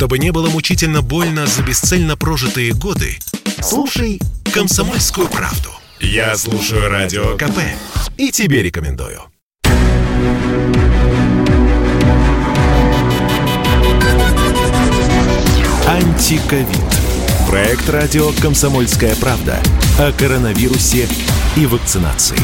Чтобы не было мучительно больно за бесцельно прожитые годы, слушай «Комсомольскую правду». Я слушаю Радио КП и тебе рекомендую. Антиковид. Проект радио «Комсомольская правда» о коронавирусе и вакцинации.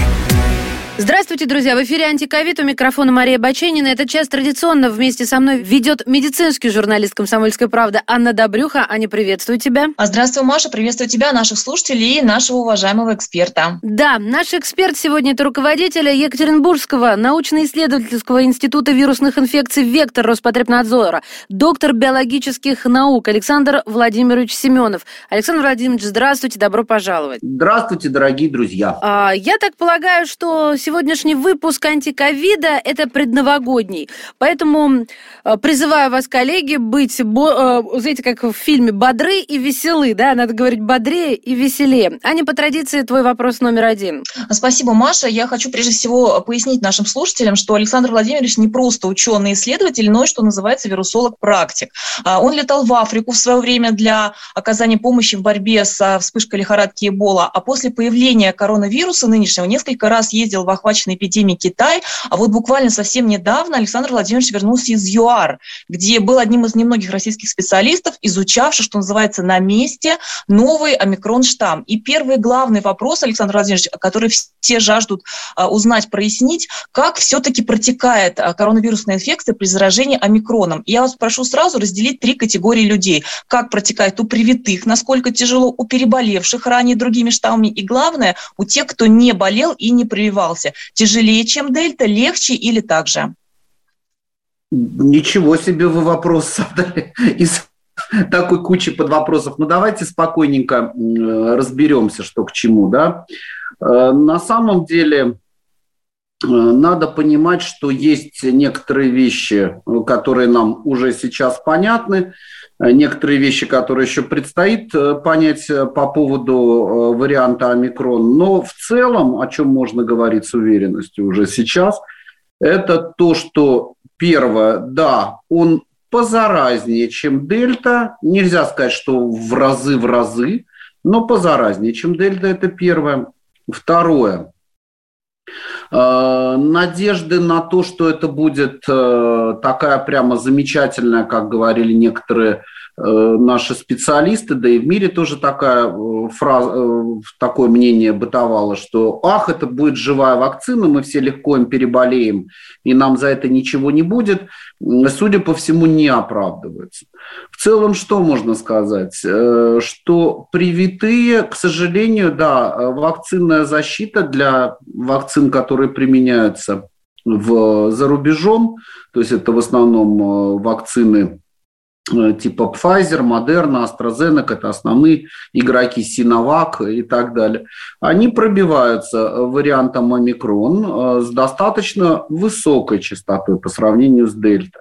Здравствуйте, друзья! В эфире «Антиковид» у микрофона Мария Баченина. Этот час традиционно вместе со мной ведет медицинский журналист «Комсомольской правды» Анна Добрюха. Аня, приветствую тебя. А здравствуй, Маша. Приветствую тебя, наших слушателей и нашего уважаемого эксперта. Да, наш эксперт сегодня это руководитель Екатеринбургского научно-исследовательского института вирусных инфекций «Вектор» Роспотребнадзора, доктор биологических наук Александр Владимирович Семенов. Александр Владимирович, здравствуйте, добро пожаловать. Здравствуйте, дорогие друзья. А, я так полагаю, что сегодняшний выпуск антиковида – это предновогодний. Поэтому э, призываю вас, коллеги, быть, э, знаете, как в фильме, бодры и веселы, да, надо говорить бодрее и веселее. Аня, по традиции, твой вопрос номер один. Спасибо, Маша. Я хочу прежде всего пояснить нашим слушателям, что Александр Владимирович не просто ученый-исследователь, но и, что называется, вирусолог-практик. А, он летал в Африку в свое время для оказания помощи в борьбе со вспышкой лихорадки Эбола, а после появления коронавируса нынешнего несколько раз ездил в охваченный эпидемией Китай. А вот буквально совсем недавно Александр Владимирович вернулся из ЮАР, где был одним из немногих российских специалистов, изучавших, что называется, на месте новый омикрон-штамм. И первый главный вопрос, Александр Владимирович, который все жаждут а, узнать, прояснить, как все-таки протекает а, коронавирусная инфекция при заражении омикроном. Я вас прошу сразу разделить три категории людей. Как протекает у привитых, насколько тяжело, у переболевших ранее другими штаммами, и главное, у тех, кто не болел и не прививался вопросе. Тяжелее, чем дельта, легче или так же? Ничего себе вы вопрос задали из такой кучи под вопросов. Ну, давайте спокойненько разберемся, что к чему. Да? Э, на самом деле надо понимать, что есть некоторые вещи, которые нам уже сейчас понятны, Э, некоторые вещи, которые еще предстоит э, понять э, по поводу варианта омикрон. Но в целом, о чем можно говорить с уверенностью уже сейчас, это то, что первое, да, он позаразнее, чем дельта. Нельзя сказать, что в разы в разы, но позаразнее, чем дельта, это первое. Второе, Э, надежды на то, что это будет э, такая прямо замечательная, как говорили некоторые э, наши специалисты, да и в мире тоже такая фраза, такое мнение бытовало, что ах, это будет живая вакцина, мы все легко им переболеем, и нам за это ничего не будет, судя по всему, не оправдывается. В целом, что можно сказать? Что привитые, к сожалению, да, вакцинная защита для вакцин, которые применяются в, за рубежом, то есть это в основном э, вакцины э, типа Pfizer, Moderna, AstraZeneca, это основные игроки Sinovac и так далее, они пробиваются вариантом омикрон э, с достаточно высокой частотой по сравнению с дельта.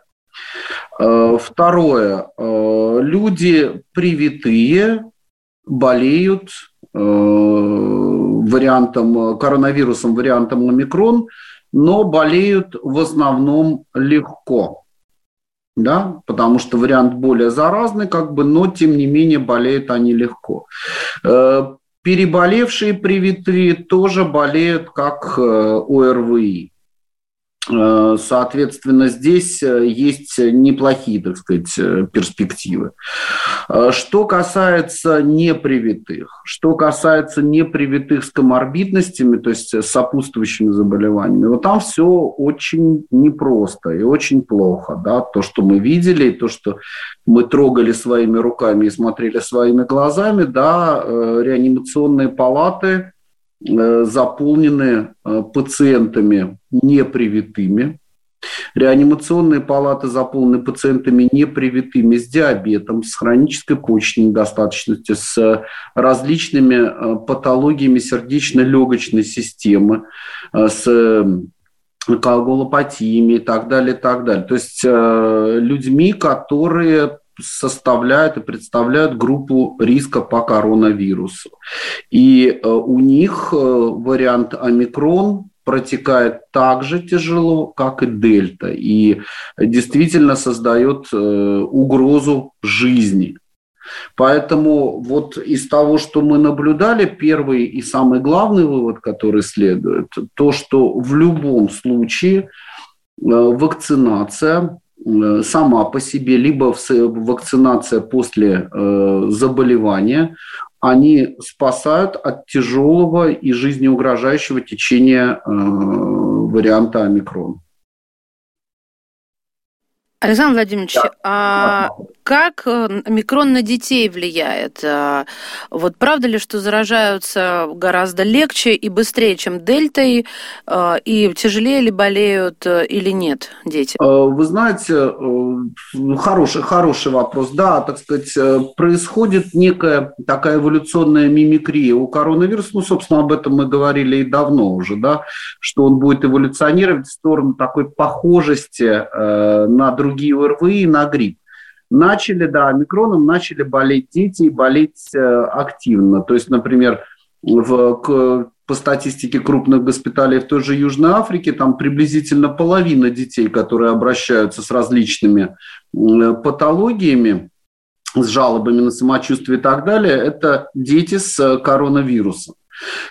Второе. Люди привитые болеют вариантом, э, коронавирусом, вариантом омикрон, но болеют в основном легко. Да, потому что вариант более заразный, как бы, но тем не менее болеют они легко. Э, переболевшие привитые тоже болеют как э, ОРВИ. Э, соответственно, здесь э, есть неплохие, так сказать, э, перспективы. Что касается непривитых, что касается непривитых с коморбидностями, то есть с сопутствующими заболеваниями, вот там все очень непросто и очень плохо. Да? То, что мы видели, то, что мы трогали своими руками и смотрели своими глазами, да, реанимационные палаты заполнены э, пациентами непривитыми. Реанимационные палаты заполнены пациентами непривитыми с диабетом, с хронической почечной недостаточностью, с различными э, патологиями сердечно-легочной системы, с коагулопатиями и так далее, и так далее. То есть людьми, которые составляют и представляют группу риска по коронавирусу. И э, у них э, вариант омикрон протекает так же тяжело, как и дельта, и действительно создает э, угрозу жизни. Поэтому вот из того, что мы наблюдали, первый и самый главный вывод, который следует, то, что в любом случае вакцинация сама по себе, либо вакцинация после э, заболевания, они спасают от тяжелого и жизнеугрожающего течения варианта омикрон. Александр Владимирович, да. а как э, микрон на детей влияет? А, вот правда ли, что заражаются гораздо легче и быстрее, чем дельтой, а, и тяжелее ли болеют э, или нет дети? Э, вы знаете, хороший, хороший вопрос. Да, так сказать, происходит некая такая эволюционная мимикрия у коронавируса. Ну, собственно, об этом мы говорили и давно уже, да, что он будет эволюционировать в сторону такой похожести на другие ОРВИ и на грипп начали, да, омикроном начали болеть дети и болеть э, активно. То есть, например, в, к, по статистике крупных госпиталей в той же Южной Африке, там приблизительно половина детей, которые обращаются с различными патологиями, с жалобами на самочувствие и так далее, это дети с э, коронавирусом.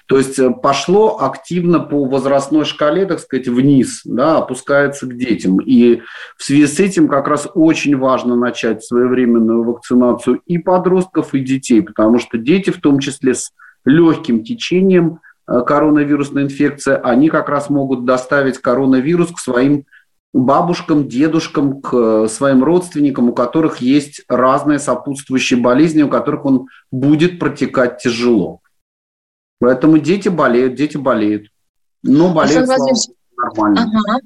То есть э, пошло активно по возрастной шкале, так сказать, вниз, да, опускается к детям. И в связи с этим как раз очень важно начать своевременную вакцинацию и подростков, и детей, потому что дети, в том числе с легким течением э, коронавирусной инфекции, они как раз могут доставить коронавирус к своим бабушкам, дедушкам, к э, своим родственникам, у которых есть разные сопутствующие болезни, у которых он будет протекать тяжело. Поэтому дети болеют, дети болеют. Но болеют нормально. Ага.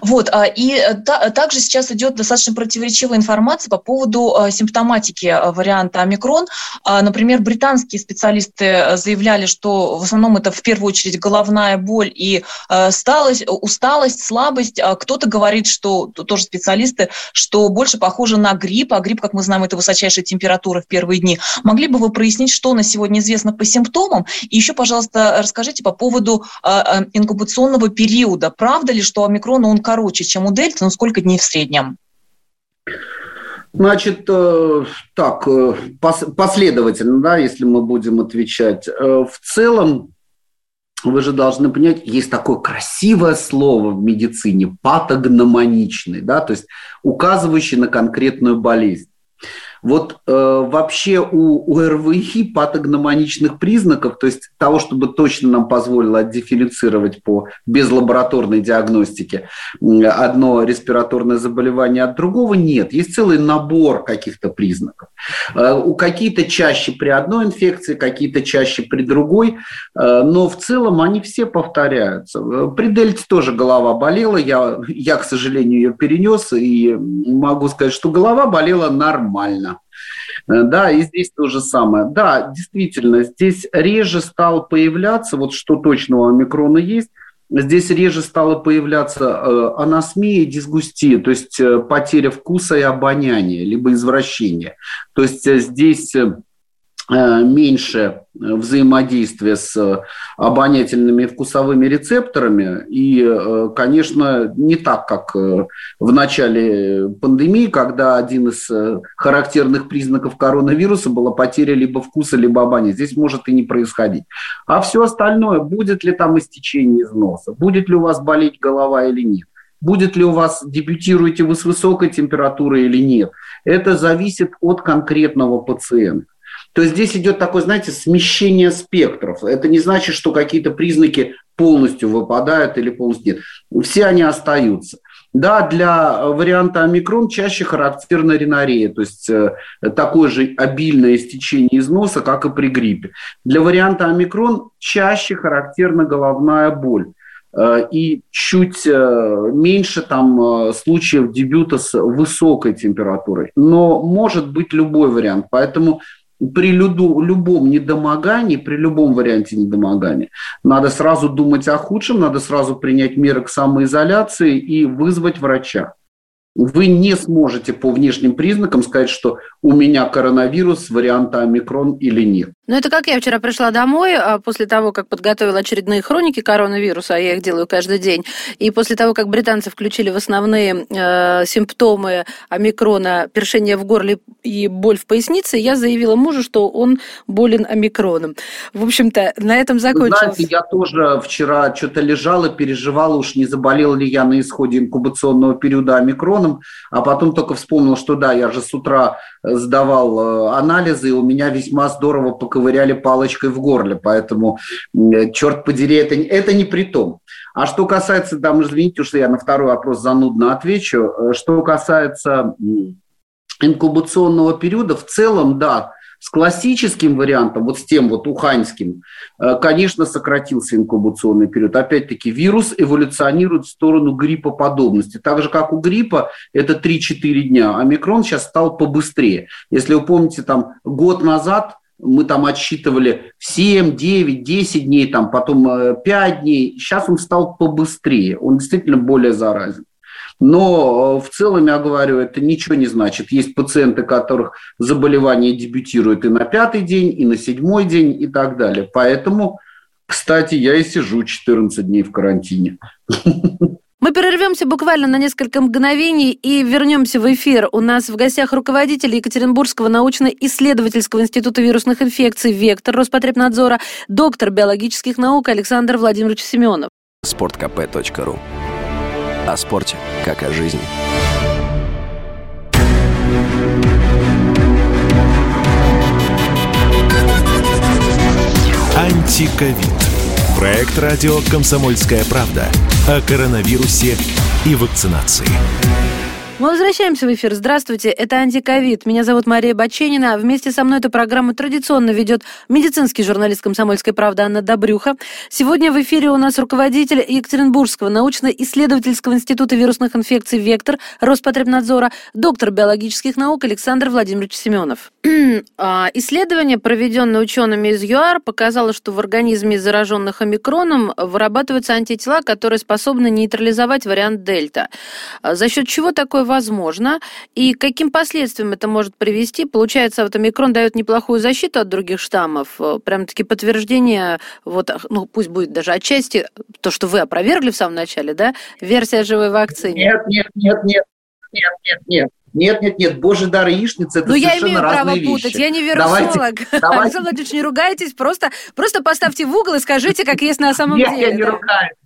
Вот, а, и э, та, также сейчас идет достаточно противоречивая информация по поводу а, симптоматики а, варианта омикрон. Например, британские специалисты э, заявляли, что в основном это в первую очередь головная боль и сталость, усталость, слабость. Кто-то говорит, что, тоже специалисты, что больше похоже на грипп, а грипп, как мы знаем, это высочайшая температура в первые дни. Могли бы вы прояснить, что на сегодня известно по симптомам? И еще, пожалуйста, расскажите по поводу инкубационного периода. Правда ли, что омикрон но он короче, чем у дельты, но сколько дней в среднем? Значит, э, так, э, последовательно, да, если мы будем отвечать. Э, в целом, вы же должны понять, есть такое красивое слово в медицине, патогномоничный, да, то есть указывающий на конкретную болезнь. Вот э, вообще у, у РВИ патогномоничных признаков, то есть того, чтобы точно нам позволило отдифференцировать по безлабораторной диагностике одно респираторное заболевание от другого, нет. Есть целый набор каких-то признаков. Э, у какие-то чаще при одной инфекции, какие-то чаще при другой, э, но в целом они все повторяются. Э, при дельте тоже голова болела, я, я, к сожалению, ее перенес, и могу сказать, что голова болела нормально. Э, да, и здесь то же самое. Да, действительно, здесь реже стал появляться, вот что точно у омикрона есть, здесь реже стало появляться э, анасмия и дисгустия, то есть э, потеря вкуса и обоняния, либо извращение. То есть здесь меньше э, взаимодействия с э, обонятельными вкусовыми рецепторами. И, конечно, не так, как в начале пандемии, когда один из характерных признаков коронавируса была потеря либо вкуса, либо обоняния. Здесь может и не происходить. А все остальное, будет ли там истечение из носа, будет ли у вас болеть голова или нет, будет ли у вас, дебютируете вы с высокой температурой или нет, это зависит от конкретного пациента. То здесь идет такое, знаете, смещение спектров. Это не значит, что какие-то признаки полностью выпадают или полностью нет. Все они остаются. Да, для варианта омикрон чаще характерна ринорея, то есть э, такое же обильное истечение из носа, как и при гриппе. Для варианта омикрон чаще характерна головная боль э, и чуть э, меньше там случаев дебюта с высокой температурой. Но может быть любой вариант. Поэтому при любом недомогании, при любом варианте недомогания, надо сразу думать о худшем, надо сразу принять меры к самоизоляции и вызвать врача. Вы не сможете по внешним признакам сказать, что у меня коронавирус варианта омикрон или нет. Ну, это как я вчера пришла домой а после того, как подготовила очередные хроники коронавируса, а я их делаю каждый день, и после того, как британцы включили в основные э, симптомы омикрона першение в горле и боль в пояснице, я заявила мужу, что он болен омикроном. В общем-то, на этом закончилось. Знаете, я тоже вчера что-то лежала, переживала, уж не заболел ли я на исходе инкубационного периода омикроном, а потом только вспомнил, что да, я же с утра сдавал э, анализы, и у меня весьма здорово поковыряли палочкой в горле, поэтому, черт подери, это, это не при том. А что касается, там, извините, что я на второй вопрос занудно отвечу, э, что касается инкубационного периода, в целом, да, с классическим вариантом, вот с тем вот уханьским, э, конечно, сократился инкубационный период. Опять-таки, вирус эволюционирует в сторону гриппоподобности. Так же, как у гриппа, это 3-4 дня. Омикрон сейчас стал побыстрее. Если вы помните, там год назад мы там отсчитывали 7, 9, 10 дней, там, потом 5 э, дней. Сейчас он стал побыстрее. Он действительно более заразен. Но э, в целом, я говорю, это ничего не значит. Есть пациенты, которых заболевание дебютирует и на пятый день, и на седьмой день, и так далее. Поэтому, кстати, я и сижу 14 дней в карантине. Мы перервемся буквально на несколько мгновений и вернемся в эфир. У нас в гостях руководитель Екатеринбургского научно-исследовательского института вирусных инфекций «Вектор» Роспотребнадзора, доктор биологических наук Александр Владимирович Семенов. Спорткп.ру О спорте, как о жизни. Антиковид. Проект радио «Комсомольская правда» о коронавирусе и вакцинации. Мы возвращаемся в эфир. Здравствуйте, это «Антиковид». Меня зовут Мария Баченина. Вместе со мной эту программу традиционно ведет медицинский журналист «Комсомольской правды» Анна Добрюха. Сегодня в эфире у нас руководитель Екатеринбургского научно-исследовательского института вирусных инфекций «Вектор» Роспотребнадзора, доктор биологических наук Александр Владимирович Семенов. А, исследование, проведенное учеными из ЮАР, показало, что в организме зараженных омикроном вырабатываются антитела, которые способны нейтрализовать вариант дельта. А, за счет чего такое возможно и каким последствиям это может привести. Получается, вот омикрон дает неплохую защиту от других штаммов, э, прям-таки подтверждение, вот, ну, пусть будет даже отчасти то, что вы опровергли в самом начале, да, версия живой вакцины. Нет, нет, нет, нет, нет, нет, нет. Нет, нет, нет, божий дар яичницы это ну, совершенно я имею право вещи. путать, я не вирусолог. Давайте, давайте. Александр Владимирович, не ругайтесь, просто, просто поставьте в угол и скажите, как есть на самом нет, деле. я не да. ругаюсь.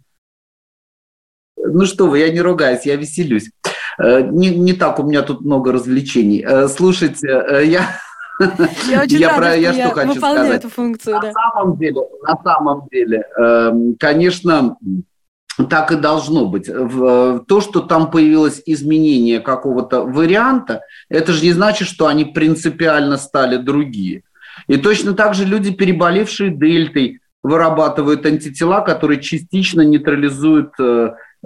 Ну что вы, я не ругаюсь, я веселюсь. Э, не, не так у меня тут много развлечений. Э, слушайте, э, я... Я очень я рада, про, я что я хочу сказать. эту функцию. На да. самом деле, на самом деле, эм, конечно, так и должно быть. То, что там появилось изменение какого-то варианта, это же не значит, что они принципиально стали другие. И точно так же люди, переболевшие дельтой, вырабатывают антитела, которые частично нейтрализуют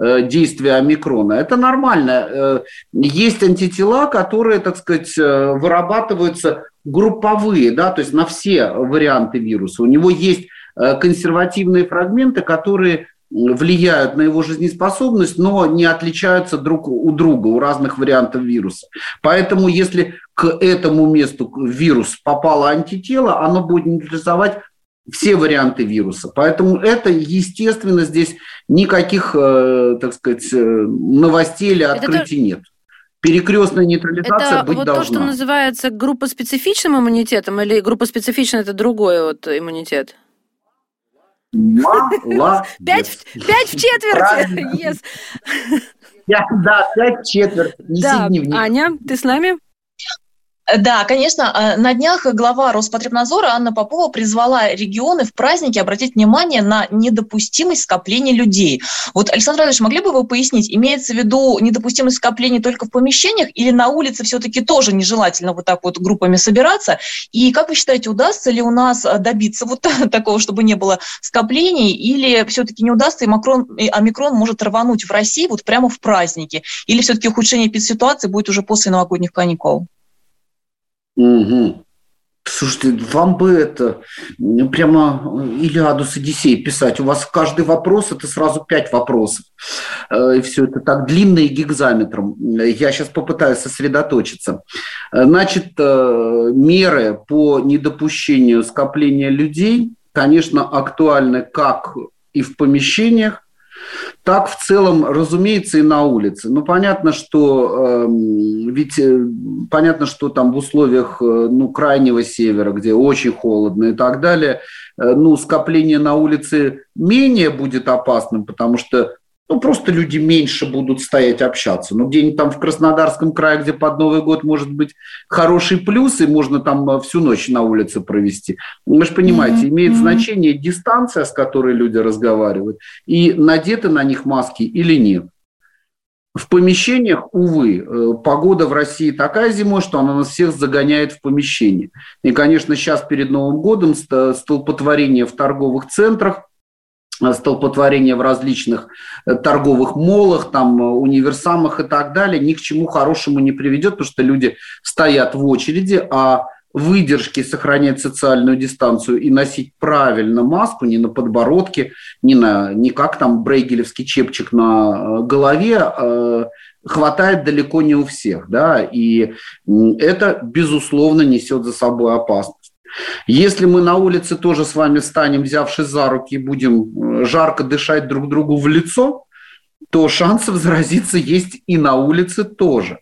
Э, действия омикрона. Это нормально. Э, есть антитела, которые, так сказать, э, вырабатываются групповые, да, то есть на все варианты вируса. У него есть консервативные фрагменты, которые влияют на его жизнеспособность, но не отличаются друг у друга, у разных вариантов вируса. Поэтому если к этому месту вирус попало антитело, оно будет нейтрализовать все варианты вируса. Поэтому это, естественно, здесь никаких, э, так сказать, э, новостей или открытий это... нет. Перекрестная нейтрализация это быть вот должна. то, что называется группоспецифичным иммунитетом, или группоспецифичный это другой вот иммунитет? Молодец. Пять, пять в четверти. Yes. Да, пять в четверть. Неси да. дневник. Аня, ты с нами? Да, конечно. Э, на днях глава Роспотребнадзора Анна Попова призвала регионы в празднике обратить внимание на недопустимость скопления людей. Вот, Александр Иванович, могли бы вы пояснить, имеется в виду недопустимость скопления только в помещениях или на улице все-таки тоже нежелательно вот так вот группами собираться? И как вы считаете, удастся ли у нас э, добиться вот такого, чтобы не было скоплений, или все-таки не удастся, и, Макрон, и омикрон может рвануть в России вот прямо в праздники? Или все-таки ухудшение ситуации будет уже после новогодних каникул? Угу. Слушайте, вам бы это прямо Илиаду с Одиссей писать. У вас каждый вопрос – это сразу пять вопросов. Э, и все это так длинно и гигзаметром. Я сейчас попытаюсь сосредоточиться. Значит, э, меры по недопущению скопления людей, конечно, актуальны как и в помещениях, так в целом, разумеется, и на улице. Ну, понятно, что э, ведь понятно, что там в условиях э, ну, крайнего севера, где очень холодно и так далее, э, ну, скопление на улице менее будет опасным, потому что ну, просто люди меньше будут стоять общаться. Ну, где-нибудь там в Краснодарском крае, где под Новый год может быть хороший плюс, и можно там э, всю ночь на улице провести. Вы же понимаете, mm-hmm. имеет mm-hmm. значение дистанция, с которой люди разговаривают, и надеты на них маски или нет. В помещениях, увы, э, погода в России такая зимой, что она нас всех загоняет в помещение. И, конечно, сейчас перед Новым годом столпотворение в торговых центрах – столпотворения в различных э, торговых молах, там, э, универсамах и так далее, ни к чему хорошему не приведет, потому что люди стоят в очереди, а выдержки сохранять социальную дистанцию и носить правильно маску не на подбородке, не, на, не как там брейгелевский чепчик на э, голове, хватает далеко не у всех. Да? И это, безусловно, несет за собой опасность. Если мы на улице тоже с вами станем, взявшись за руки, и будем э, жарко дышать друг другу в лицо, то шансов заразиться есть и на улице тоже.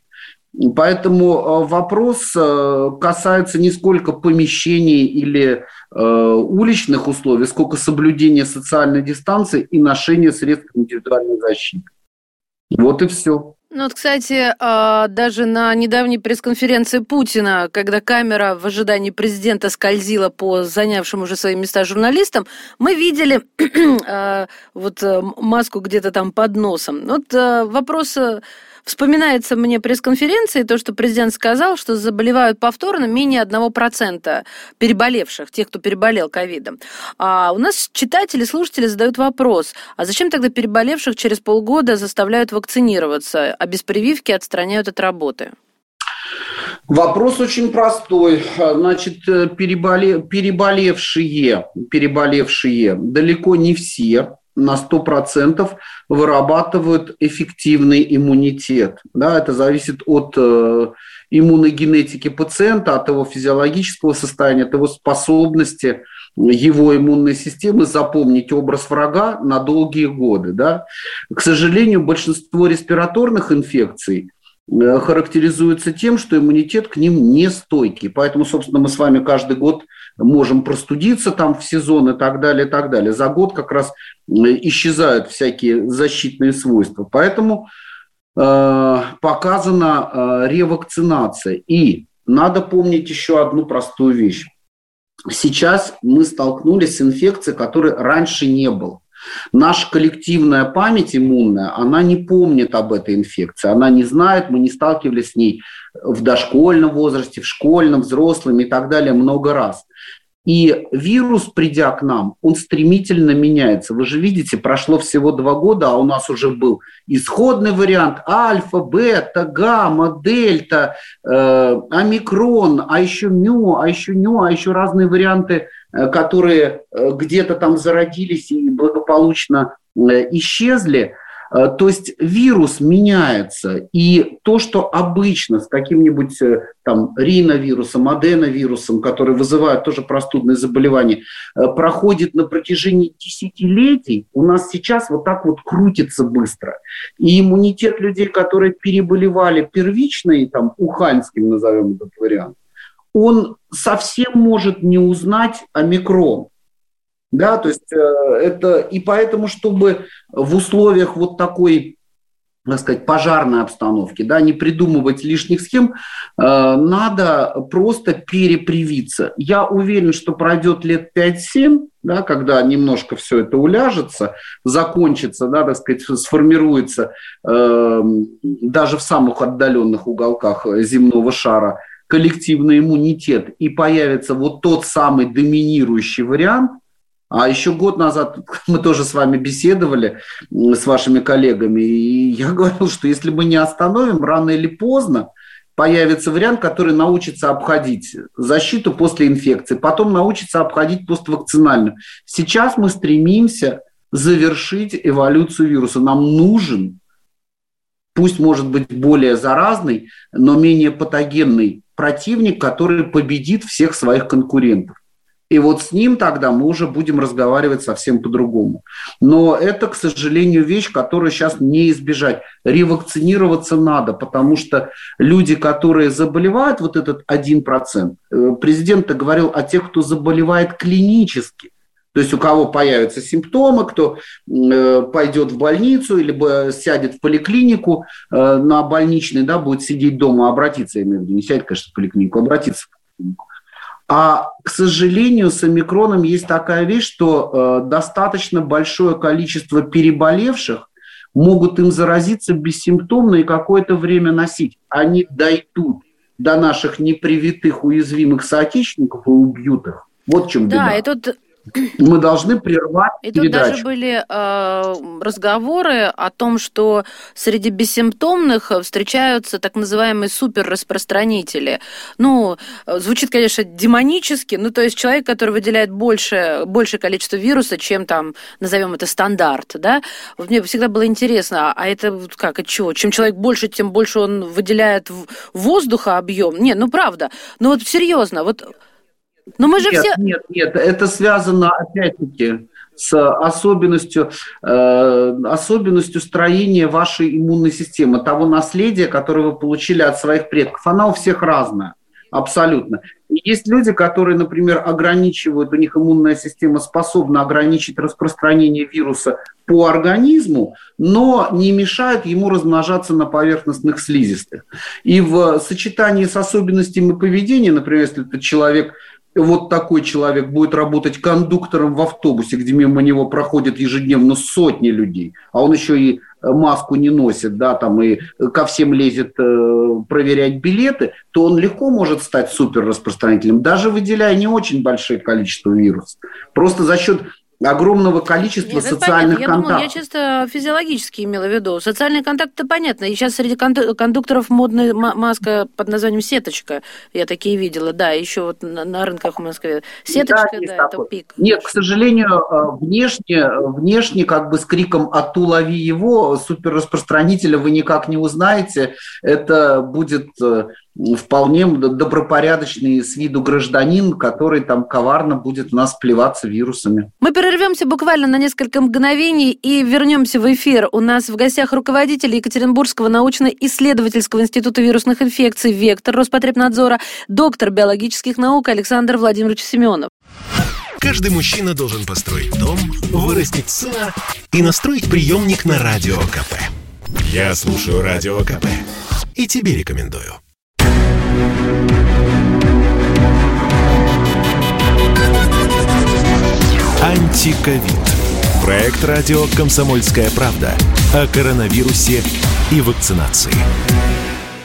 Поэтому э, вопрос э, касается не сколько помещений или уличных условий, сколько соблюдения социальной дистанции и ношения средств индивидуальной защиты. Вот и все. Ну вот, кстати, а, даже на недавней пресс-конференции Путина, когда камера в ожидании президента скользила по занявшим уже свои места журналистам, мы видели а, вот э, маску где-то там под носом. Вот э, вопрос э, Вспоминается мне пресс-конференции то, что президент сказал, что заболевают повторно менее 1% переболевших, тех, кто переболел ковидом. А у нас читатели, слушатели задают вопрос, а зачем тогда переболевших через полгода заставляют вакцинироваться, а без прививки отстраняют от работы? Вопрос очень простой. Значит, переболе... переболевшие, переболевшие далеко не все на 100% вырабатывают эффективный иммунитет. Да, это зависит от э, иммуногенетики пациента, от его физиологического состояния, от его способности его иммунной системы запомнить образ врага на долгие годы. Да. К сожалению, большинство респираторных инфекций э, характеризуется тем, что иммунитет к ним не стойкий. Поэтому, собственно, мы с вами каждый год можем простудиться там в сезон и так далее, и так далее. За год как раз исчезают всякие защитные свойства. Поэтому э, показана э, ревакцинация. И надо помнить еще одну простую вещь. Сейчас мы столкнулись с инфекцией, которой раньше не было. Наша коллективная память иммунная, она не помнит об этой инфекции, она не знает, мы не сталкивались с ней в дошкольном возрасте, в школьном, взрослом и так далее много раз. И вирус, придя к нам, он стремительно меняется. Вы же видите, прошло всего два года, а у нас уже был исходный вариант альфа, бета, гамма, дельта, э, омикрон, а еще мю, а еще ню, а еще разные варианты, э, которые э, где-то там зародились и благополучно э, исчезли – то есть вирус меняется, и то, что обычно с каким-нибудь э, там риновирусом, аденовирусом, который вызывает тоже простудные заболевания, э, проходит на протяжении десятилетий, у нас сейчас вот так вот крутится быстро. И иммунитет людей, которые переболевали первичный, там, уханьским назовем этот вариант, он совсем может не узнать омикрон. Да, то есть э, это и поэтому, чтобы в условиях вот такой так сказать, пожарной обстановки, да, не придумывать лишних схем, э, надо просто перепривиться. Я уверен, что пройдет лет 5-7, да, когда немножко все это уляжется, закончится, да, так сказать, сформируется э, даже в самых отдаленных уголках земного шара коллективный иммунитет и появится вот тот самый доминирующий вариант, а еще год назад мы тоже с вами беседовали, с вашими коллегами, и я говорил, что если мы не остановим, рано или поздно появится вариант, который научится обходить защиту после инфекции, потом научится обходить поствакцинальную. Сейчас мы стремимся завершить эволюцию вируса. Нам нужен, пусть может быть более заразный, но менее патогенный противник, который победит всех своих конкурентов. И вот с ним тогда мы уже будем разговаривать совсем по-другому. Но это, к сожалению, вещь, которую сейчас не избежать. Ревакцинироваться надо, потому что люди, которые заболевают, вот этот 1%, э, президент говорил о тех, кто заболевает клинически. То есть у кого появятся симптомы, кто э, пойдет в больницу или сядет в поликлинику э, на больничный, да, будет сидеть дома, обратиться, я имею в виду, не сядет, конечно, в поликлинику, обратиться в поликлинику. А, к сожалению, с омикроном есть такая вещь, что э, достаточно большое количество переболевших могут им заразиться бессимптомно и какое-то время носить. Они дойдут до наших непривитых уязвимых соотечественников и убьют их. Вот в чем да, беда. и тут мы должны прервать И тут передачу. даже были э, разговоры о том, что среди бессимптомных встречаются так называемые суперраспространители. Ну, звучит, конечно, демонически, ну, то есть человек, который выделяет больше, большее количество вируса, чем там, назовем это, стандарт, да? Вот мне всегда было интересно, а это как, от чего? Чем человек больше, тем больше он выделяет воздуха объем? Нет, ну, правда. Ну, вот серьезно, вот но мы же нет, все... Нет, нет, это связано, опять-таки, с особенностью, э, особенностью строения вашей иммунной системы, того наследия, которое вы получили от своих предков. Она у всех разная, абсолютно. И есть люди, которые, например, ограничивают, у них иммунная система способна ограничить распространение вируса по организму, но не мешают ему размножаться на поверхностных слизистых. И в сочетании с особенностями поведения, например, если это человек вот такой человек будет работать кондуктором в автобусе, где мимо него проходят ежедневно сотни людей, а он еще и э, маску не носит, да, там и ко всем лезет э, проверять билеты, то он легко может стать суперраспространителем, даже выделяя не очень большое количество вирусов. Просто за счет огромного количества Нет, социальных я контактов. Думала, я чисто физиологически имела в виду. Социальные контакты понятно. И сейчас среди кондукторов модная маска под названием сеточка. Я такие видела. Да, еще вот на, на рынках в Москве. Сеточка, да, да это пик. Нет, к сожалению, э, внешне, внешне как бы с криком «Ату, лови его!» суперраспространителя вы никак не узнаете. Это будет э, вполне добропорядочный с виду гражданин, который там коварно будет нас плеваться вирусами. Мы прервемся буквально на несколько мгновений и вернемся в эфир. У нас в гостях руководитель Екатеринбургского научно-исследовательского института вирусных инфекций «Вектор» Роспотребнадзора, доктор биологических наук Александр Владимирович Семенов. Каждый мужчина должен построить дом, вырастить сына и настроить приемник на Радио КП. Я слушаю Радио КП и тебе рекомендую. Антиковид. Проект радио «Комсомольская правда» о коронавирусе и вакцинации.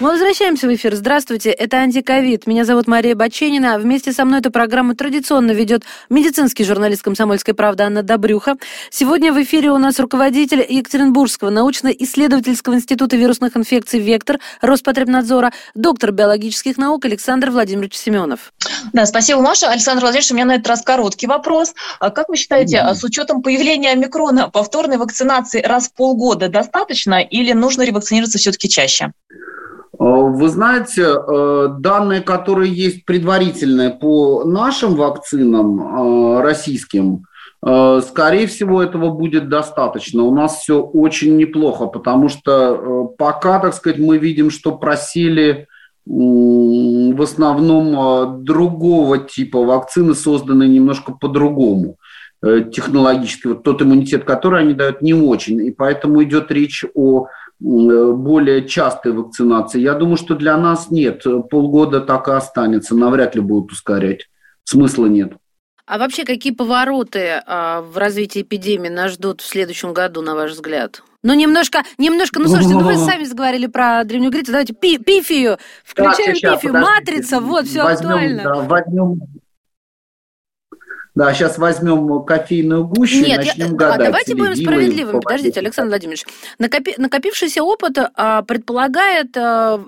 Мы возвращаемся в эфир. Здравствуйте, это «Антиковид». Меня зовут Мария Баченина. Вместе со мной эту программу традиционно ведет медицинский журналист «Комсомольской правды» Анна Добрюха. Сегодня в эфире у нас руководитель Екатеринбургского научно-исследовательского института вирусных инфекций «Вектор» Роспотребнадзора, доктор биологических наук Александр Владимирович Семенов. Да, спасибо, Маша. Александр Владимирович, у меня на этот раз короткий вопрос. А как вы считаете, mm-hmm. с учетом появления омикрона повторной вакцинации раз в полгода достаточно или нужно ревакцинироваться все-таки чаще? Э, вы знаете, э, данные, которые есть предварительные по нашим вакцинам э, российским, скорее всего, этого будет достаточно. У нас все очень неплохо, потому что пока, так сказать, мы видим, что просили в основном другого типа вакцины, созданные немножко по-другому технологически. Вот тот иммунитет, который они дают, не очень. И поэтому идет речь о более частой вакцинации. Я думаю, что для нас нет. Полгода так и останется. Навряд ли будут ускорять. Смысла нет. А вообще, какие повороты а, в развитии эпидемии нас ждут в следующем году, на ваш взгляд? Ну, немножко, немножко, ну, слушайте, ну вы сами заговорили про Древнюю Грецию, давайте пи пифию, включаем да, сейчас, пифию, матрица, вот, все возьмем, актуально. Да, возьмем, Да, сейчас возьмем кофейную гущу Нет, и начнем я, гадать. давайте будем справедливыми. Подождите, Александр Владимирович. Накопи, накопившийся опыт а, предполагает а,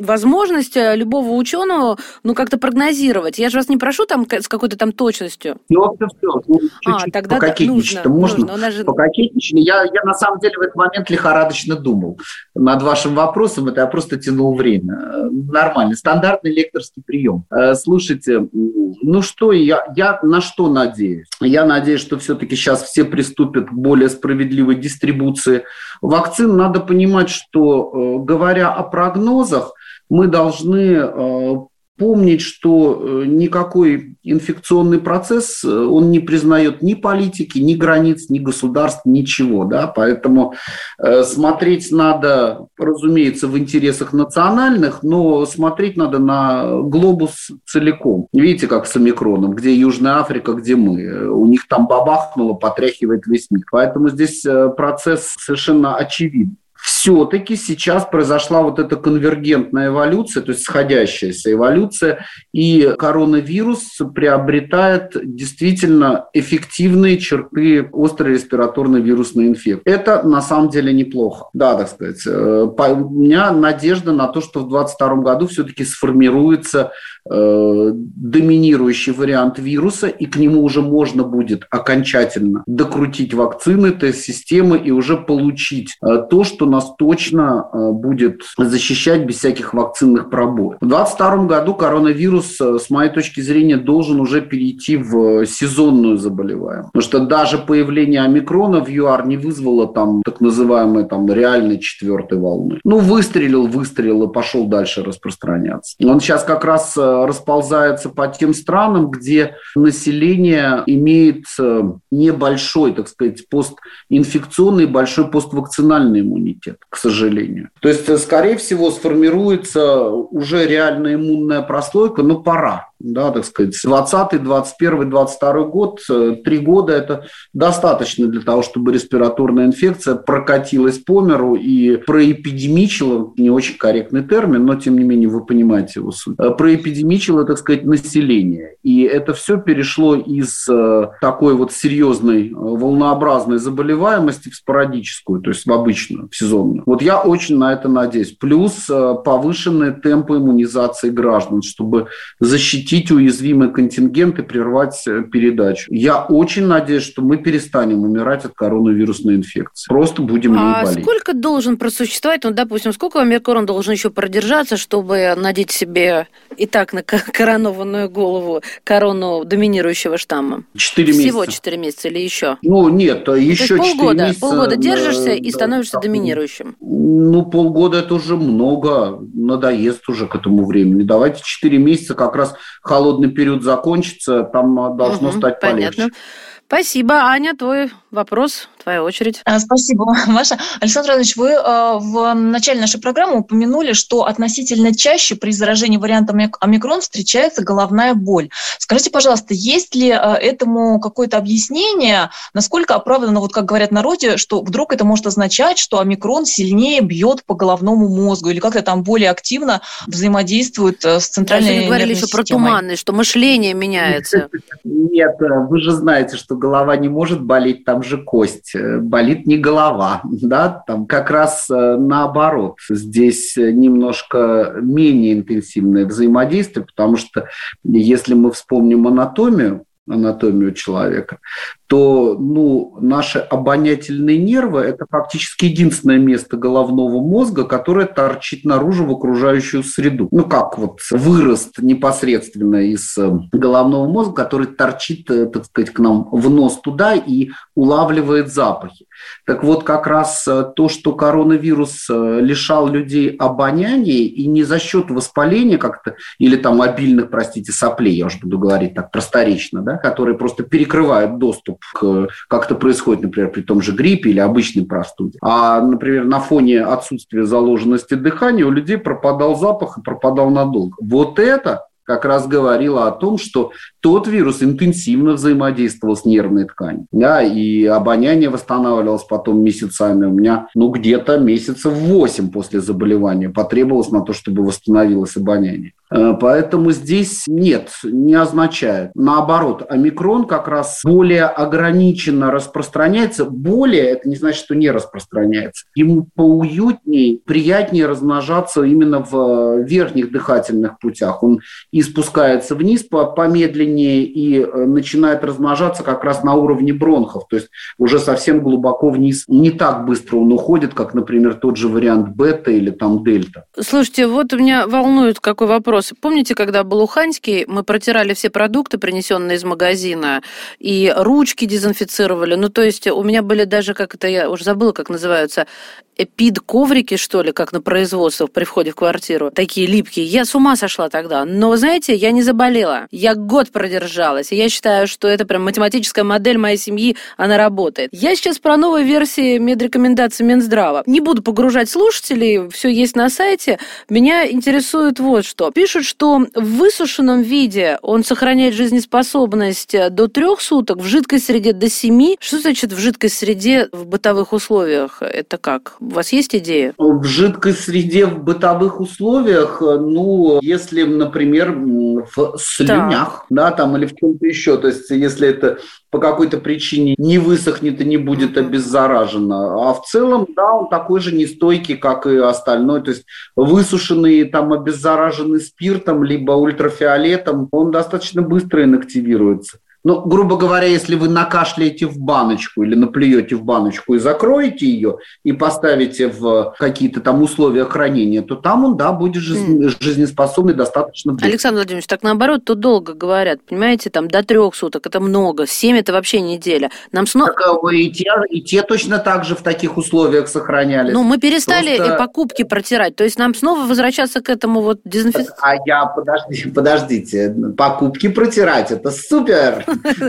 возможность любого ученого ну, как-то прогнозировать. Я же вас не прошу там с какой-то там точностью. Ну, все, все. Ну, а, тогда пококетничать нужно, можно. нужно. Же... Пококетничать. Я, я на самом деле в этот момент лихорадочно думал над вашим вопросом. Это я просто тянул время. Нормально. Стандартный лекторский прием. Э, слушайте, ну что, я, я на что надеюсь? Я надеюсь, что все-таки сейчас все приступят к более справедливой дистрибуции вакцин. Надо понимать, что, э, говоря о прогнозах, мы должны э, помнить, что э, никакой инфекционный процесс, э, он не признает ни политики, ни границ, ни государств, ничего. Да? Поэтому э, смотреть надо, разумеется, в интересах национальных, но смотреть надо на глобус целиком. Видите, как с омикроном, где Южная Африка, где мы. У них там бабахнуло, потряхивает весь мир. Поэтому здесь процесс совершенно очевидный все-таки сейчас произошла вот эта конвергентная эволюция, то есть сходящаяся эволюция, и коронавирус приобретает действительно эффективные черты острой респираторной вирусной инфекции. Это на самом деле неплохо. Да, так сказать. Э, у меня надежда на то, что в 2022 году все-таки сформируется доминирующий вариант вируса, и к нему уже можно будет окончательно докрутить вакцины, тест-системы и уже получить э, то, что нас точно э, будет защищать без всяких вакцинных пробоев. В 2022 году коронавирус, э, с моей точки зрения, должен уже перейти в сезонную заболеваемость. Потому что даже появление омикрона в ЮАР не вызвало там так называемой там реальной четвертой волны. Ну, выстрелил, выстрелил и пошел дальше распространяться. Он сейчас как раз э, расползается по тем странам, где население имеет небольшой, так сказать, постинфекционный, большой поствакцинальный иммунитет иммунитет, к сожалению. То есть, э, скорее всего, сформируется уже реальная иммунная прослойка, но пора да, так сказать, 20, 21, 22 год, э, три года это достаточно для того, чтобы респираторная инфекция прокатилась по миру и проэпидемичила, не очень корректный термин, но тем не менее вы понимаете его суть, э, проэпидемичила, так сказать, население. И это все перешло из э, такой вот серьезной волнообразной заболеваемости в спорадическую, то есть в обычную, в сезонную. Вот я очень на это надеюсь. Плюс повышенные темпы иммунизации граждан, чтобы защитить защитить уязвимый контингент и прервать э, передачу. Я очень надеюсь, что мы перестанем умирать от коронавирусной инфекции. Просто будем не а болеть. сколько должен просуществовать, ну, допустим, сколько омикрон должен еще продержаться, чтобы надеть себе и так на коронованную голову корону доминирующего штамма? Четыре месяца. Всего четыре месяца или еще? Ну, нет, еще четыре полгода, месяца. Полгода держишься и становишься доминирующим. Ну, полгода это уже много, надоест уже к этому времени. Давайте четыре месяца как раз холодный период закончится, там а, должно угу, стать полегче. Понятно. Спасибо. Аня, твой вопрос, твоя очередь. А, спасибо, Маша. Александр Иванович, вы а, в начале нашей программы упомянули, что относительно чаще при заражении вариантом омикрон встречается головная боль. Скажите, пожалуйста, есть ли а, этому какое-то объяснение, насколько оправдано, вот как говорят народе, что вдруг это может означать, что омикрон сильнее бьет по головному мозгу или как-то там более активно взаимодействует с центральной Даже говорили еще про туманность, что мышление меняется. Нет, вы же знаете, что голова не может болеть, там же кость. Э, болит не голова, да, там как раз э, наоборот. Здесь немножко менее интенсивное взаимодействие, потому что если мы вспомним анатомию, анатомию человека, то ну, наши обонятельные нервы – это практически единственное место головного мозга, которое торчит наружу в окружающую среду. Ну, как вот вырост непосредственно из э, головного мозга, который торчит, э, так сказать, к нам в нос туда и улавливает запахи. Так вот, как раз э, то, что коронавирус лишал людей обоняния, и не за счет воспаления как-то, или там обильных, простите, соплей, я уже буду говорить так просторечно, да, которые просто перекрывают доступ как это происходит, например, при том же гриппе или обычной простуде. А, например, на фоне отсутствия заложенности дыхания у людей пропадал запах и пропадал надолго. Вот это как раз говорила о том, что тот вирус интенсивно взаимодействовал с нервной тканью. Да, и обоняние восстанавливалось потом месяцами. У меня, ну, где-то месяцев 8 после заболевания потребовалось на то, чтобы восстановилось обоняние. Э, поэтому здесь нет, не означает. Наоборот, омикрон как раз более ограниченно распространяется. Более, это не значит, что не распространяется. Ему поуютнее, приятнее размножаться именно в верхних дыхательных путях. Он и спускается вниз помедленнее и э, начинает размножаться как раз на уровне бронхов. То есть уже совсем глубоко вниз. Не так быстро он уходит, как, например, тот же вариант бета или там дельта. Слушайте, вот меня волнует какой вопрос. Помните, когда был Уханьский, мы протирали все продукты, принесенные из магазина, и ручки дезинфицировали. Ну, то есть у меня были даже, как это, я уже забыла, как называются, эпид-коврики, что ли, как на производствах при входе в квартиру. Такие липкие. Я с ума сошла тогда. Но, знаете, я не заболела. Я год продержалась. И я считаю, что это прям математическая модель моей семьи, она работает. Я сейчас про новые версии медрекомендаций Минздрава. Не буду погружать слушателей, все есть на сайте. Меня интересует вот что. Пишут, что в высушенном виде он сохраняет жизнеспособность до трех суток, в жидкой среде до семи. Что значит в жидкой среде в бытовых условиях? Это как? У вас есть идея? В жидкой среде в бытовых условиях, ну, если, например, в слюнях, да, да там или в чем-то еще, то есть если это по какой-то причине не высохнет и не будет обеззаражено. А в целом, да, он такой же нестойкий, как и остальной. То есть высушенный, там, обеззараженный спиртом, либо ультрафиолетом, он достаточно быстро инактивируется. Ну, грубо говоря, если вы накашляете в баночку или наплюете в баночку и закроете ее и поставите в какие-то там условия хранения, то там он, да, будет жизнеспособный достаточно долго. Александр Владимирович, так наоборот, тут долго говорят, понимаете, там до трех суток, это много, семь это вообще неделя. Нам снова... Так, а и, те, и те точно так же в таких условиях сохранялись. Ну, мы перестали Просто... покупки протирать, то есть нам снова возвращаться к этому вот дезинфекции. А я, подожди, подождите, покупки протирать, это супер!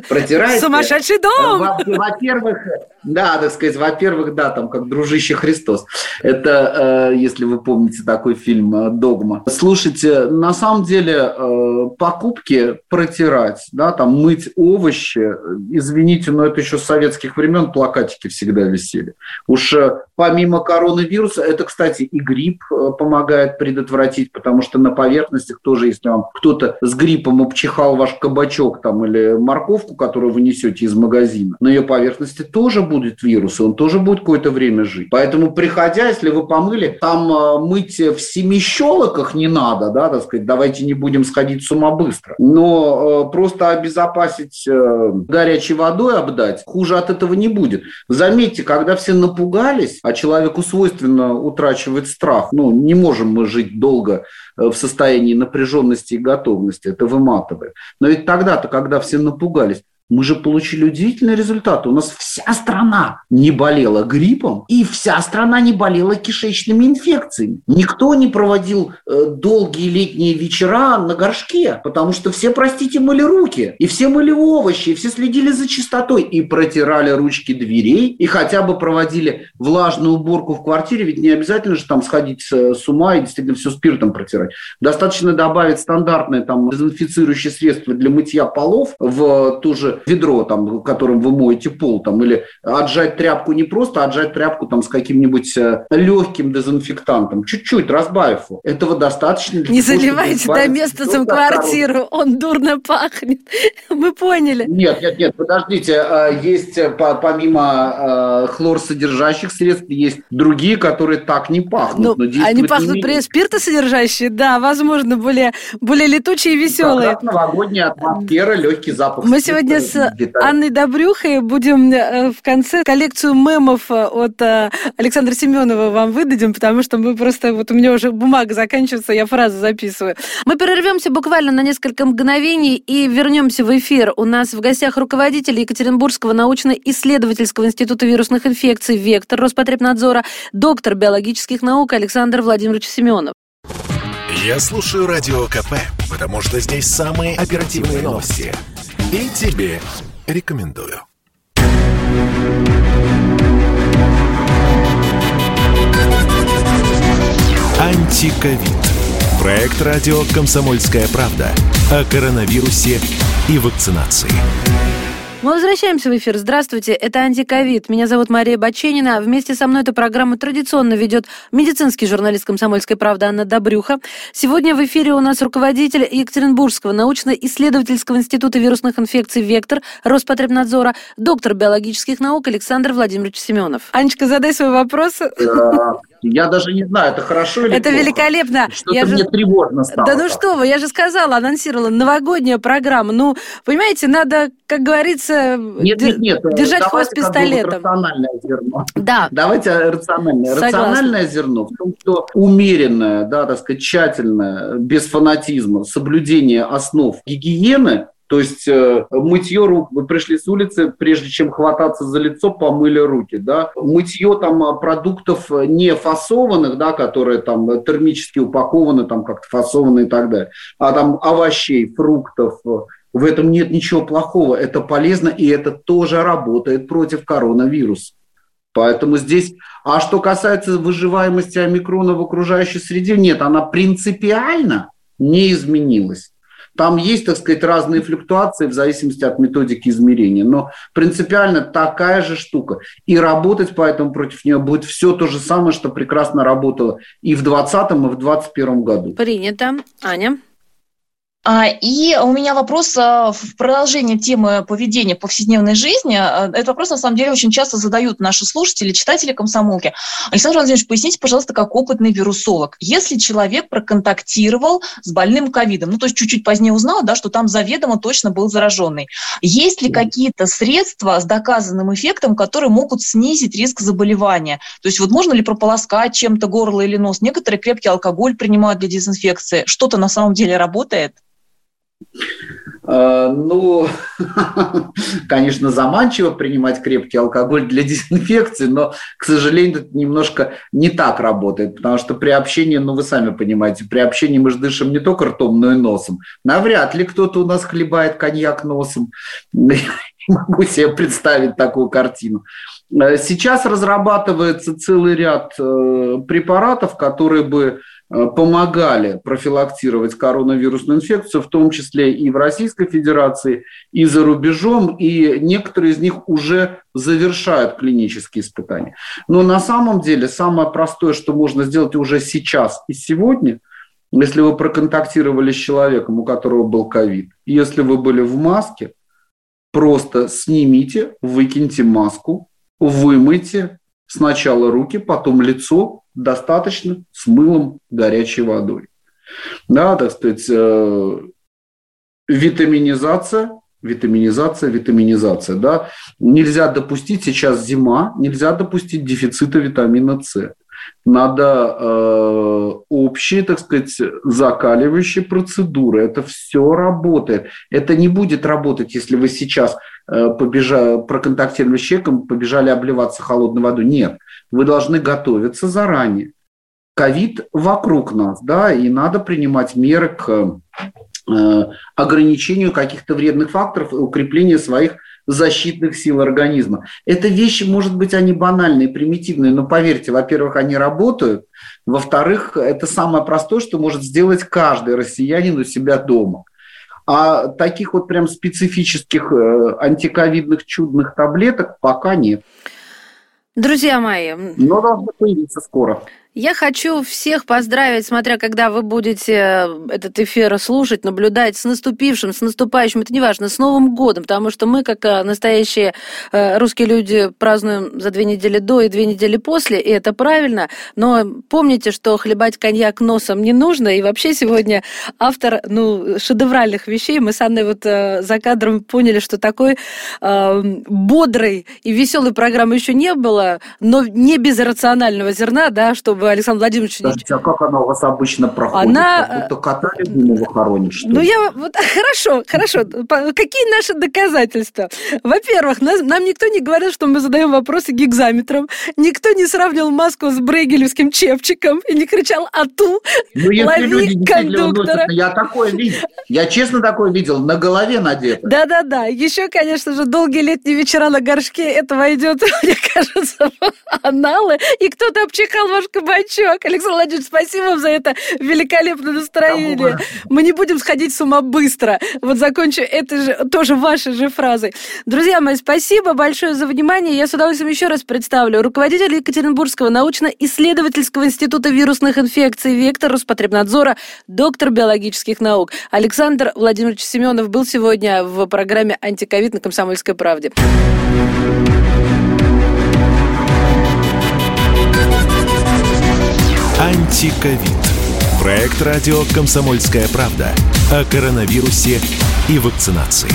Протирать. Сумасшедший дом! Во-первых, да, так сказать, во-первых, да, там как дружище Христос. Это, э, если вы помните такой фильм э, «Догма». Слушайте, на самом деле э, покупки протирать, да, там мыть овощи, извините, но это еще с советских времен плакатики всегда висели. Уж помимо коронавируса, это, кстати, и грипп помогает предотвратить, потому что на поверхностях тоже, если вам кто-то с гриппом обчихал ваш кабачок там или морковку, которую вы несете из магазина, на ее поверхности тоже будет вирус, и он тоже будет какое-то время жить. Поэтому, приходя, если вы помыли, там э, мыть в семи щелоках не надо, да, так сказать, давайте не будем сходить с ума быстро. Но э, просто обезопасить э, горячей водой обдать, хуже от этого не будет. Заметьте, когда все напугались, а человеку свойственно утрачивать страх, ну, не можем мы жить долго в состоянии напряженности и готовности, это выматывает. Но ведь тогда-то, когда все напугались, мы же получили удивительные результаты. У нас вся страна не болела гриппом, и вся страна не болела кишечными инфекциями. Никто не проводил э, долгие летние вечера на горшке, потому что все, простите, мыли руки, и все мыли овощи, и все следили за чистотой, и протирали ручки дверей, и хотя бы проводили влажную уборку в квартире, ведь не обязательно же там сходить с, с ума и действительно все спиртом протирать. Достаточно добавить стандартное там дезинфицирующее средство для мытья полов в ту же ведро, там, которым вы моете пол, там, или отжать тряпку не просто, а отжать тряпку там, с каким-нибудь э, легким дезинфектантом, чуть-чуть разбавив его. Этого достаточно. Не заливайте до места в квартиру, он дурно пахнет. Мы поняли. Нет, нет, нет, подождите. Э, есть э, помимо хлорсодержащих средств, есть другие, которые так не пахнут. Ну, они пахнут при спиртосодержащие, да, возможно, более, более летучие и веселые. Как новогодняя атмосфера, легкий запах. Мы сегодня с Анной Добрюхой будем э, в конце коллекцию мемов э, от э, Александра Семенова вам выдадим, потому что мы просто, вот у меня уже бумага заканчивается, я фразу записываю. Мы прервемся буквально на несколько мгновений и вернемся в эфир. У нас в гостях руководитель Екатеринбургского научно-исследовательского института вирусных инфекций «Вектор» Роспотребнадзора, доктор биологических наук Александр Владимирович Семенов. Я слушаю Радио КП, потому что здесь самые оперативные новости – и тебе рекомендую. Антиковид. Проект радио «Комсомольская правда» о коронавирусе и вакцинации. Мы возвращаемся в эфир. Здравствуйте, это «Антиковид». Меня зовут Мария Баченина. Вместе со мной эту программу традиционно ведет медицинский журналист «Комсомольской правды» Анна Добрюха. Сегодня в эфире у нас руководитель Екатеринбургского научно-исследовательского института вирусных инфекций «Вектор» Роспотребнадзора, доктор биологических наук Александр Владимирович Семенов. Анечка, задай свой вопрос. Я даже не знаю, это хорошо или Это плохо. великолепно. Что-то Я мне же- тревожно стало. Да ну так. что вы, я же сказала, анонсировала новогодняя программа. Ну, понимаете, надо, как говорится, Нет, нет, нет. э, держать хвост пистолетом. рациональное зерно. Да, Давайте рациональное. Согласна. Рациональное зерно в том, что умеренное, да, так сказать, тщательное, без фанатизма, соблюдение основ гигиены, то есть э, мытье рук, вы пришли с улицы, прежде чем хвататься за лицо, помыли руки, да, мытье там э, продуктов э, не фасованных, да, которые там э, термически упакованы, там как-то фасованы и так далее, а там овощей, фруктов, э, в этом нет ничего плохого, это полезно, и это тоже работает против коронавируса. Поэтому здесь... А что касается выживаемости омикрона в окружающей среде, нет, она принципиально не изменилась. Там есть, так сказать, разные флюктуации в зависимости от методики измерения, но принципиально такая же штука. И работать поэтому против нее будет все то же самое, что прекрасно работало и в 2020, и в 2021 году. принято. Аня? А, И у меня вопрос а, в продолжение темы поведения в повседневной жизни. А, Этот вопрос, на самом деле, очень часто задают наши слушатели, читатели комсомолки. Александр Владимирович, поясните, пожалуйста, как опытный вирусолог. Если человек проконтактировал с больным ковидом, ну, то есть чуть-чуть позднее узнал, да, что там заведомо точно был зараженный, есть ли какие-то средства с доказанным эффектом, которые могут снизить риск заболевания? То есть вот можно ли прополоскать чем-то горло или нос? Некоторые крепкий алкоголь принимают для дезинфекции. Что-то на самом деле работает? Э, Ну, конечно, заманчиво принимать крепкий алкоголь для дезинфекции, но, к сожалению, это немножко не так работает, потому что при общении, ну, вы сами понимаете, при общении мы же дышим не только ртом, но и носом. Навряд ли кто-то у нас хлебает коньяк носом. Не могу себе представить такую картину. Э, Сейчас разрабатывается целый ряд э, препаратов, которые бы помогали профилактировать коронавирусную инфекцию, в том числе и в Российской Федерации, и за рубежом, и некоторые из них уже завершают клинические испытания. Но на самом деле самое простое, что можно сделать уже сейчас и сегодня, если вы проконтактировали с человеком, у которого был ковид, если вы были в маске, просто снимите, выкиньте маску, вымойте сначала руки, потом лицо, достаточно с мылом горячей водой. Да, так сказать, э, витаминизация, витаминизация, витаминизация, да. Нельзя допустить, сейчас зима, нельзя допустить дефицита витамина С. Надо э, общие, так сказать, закаливающие процедуры. Это все работает. Это не будет работать, если вы сейчас э, побежали, проконтактировали с человеком, побежали обливаться холодной водой. Нет, вы должны готовиться заранее. Ковид вокруг нас, да, и надо принимать меры к э, ограничению каких-то вредных факторов и укреплению своих защитных сил организма. Это вещи, может быть, они банальные, примитивные, но поверьте, во-первых, они работают, во-вторых, это самое простое, что может сделать каждый россиянин у себя дома. А таких вот прям специфических э, антиковидных чудных таблеток пока нет. Друзья мои, Но должны появиться скоро. Я хочу всех поздравить, смотря когда вы будете э, этот эфир слушать, наблюдать с наступившим, с наступающим, это не важно, с Новым годом, потому что мы, как э, настоящие э, русские люди, празднуем за две недели до и две недели после, и это правильно, но помните, что хлебать коньяк носом не нужно, и вообще сегодня автор, ну, шедевральных вещей, мы с Анной вот за кадром поняли, что такой э, бодрой и веселой программы еще не было, но не без рационального зерна, да, чтобы Александр Владимирович... Скажите, а как она у вас обычно проходит? Она, Как будто кота любимого хоронит, что Ну, ли? я вот хорошо, хорошо. Какие наши доказательства? Во-первых, нас- нам никто не говорил, что мы задаем вопросы гигзаметром. Никто не сравнивал маску с брейгелевским чепчиком и не кричал «Ату!» Ну, если лови люди кондуктора. носят, я такое видел. Я честно такое видел, на голове надето. Да-да-да. Еще, конечно же, долгие летние вечера на горшке. Это войдет, мне кажется, в аналы. И кто-то обчихал ваш каблук кабачок. Александр Владимирович, спасибо вам за это великолепное настроение. Мы не будем сходить с ума быстро. Вот закончу это же тоже вашей же фразой. Друзья мои, спасибо большое за внимание. Я с удовольствием еще раз представлю. Руководитель Екатеринбургского научно-исследовательского института вирусных инфекций «Вектор» Роспотребнадзора, доктор биологических наук. Александр Владимирович Семенов был сегодня в программе «Антиковид» на «Комсомольской правде». Антиковид. Проект радио «Комсомольская правда» о коронавирусе и вакцинации.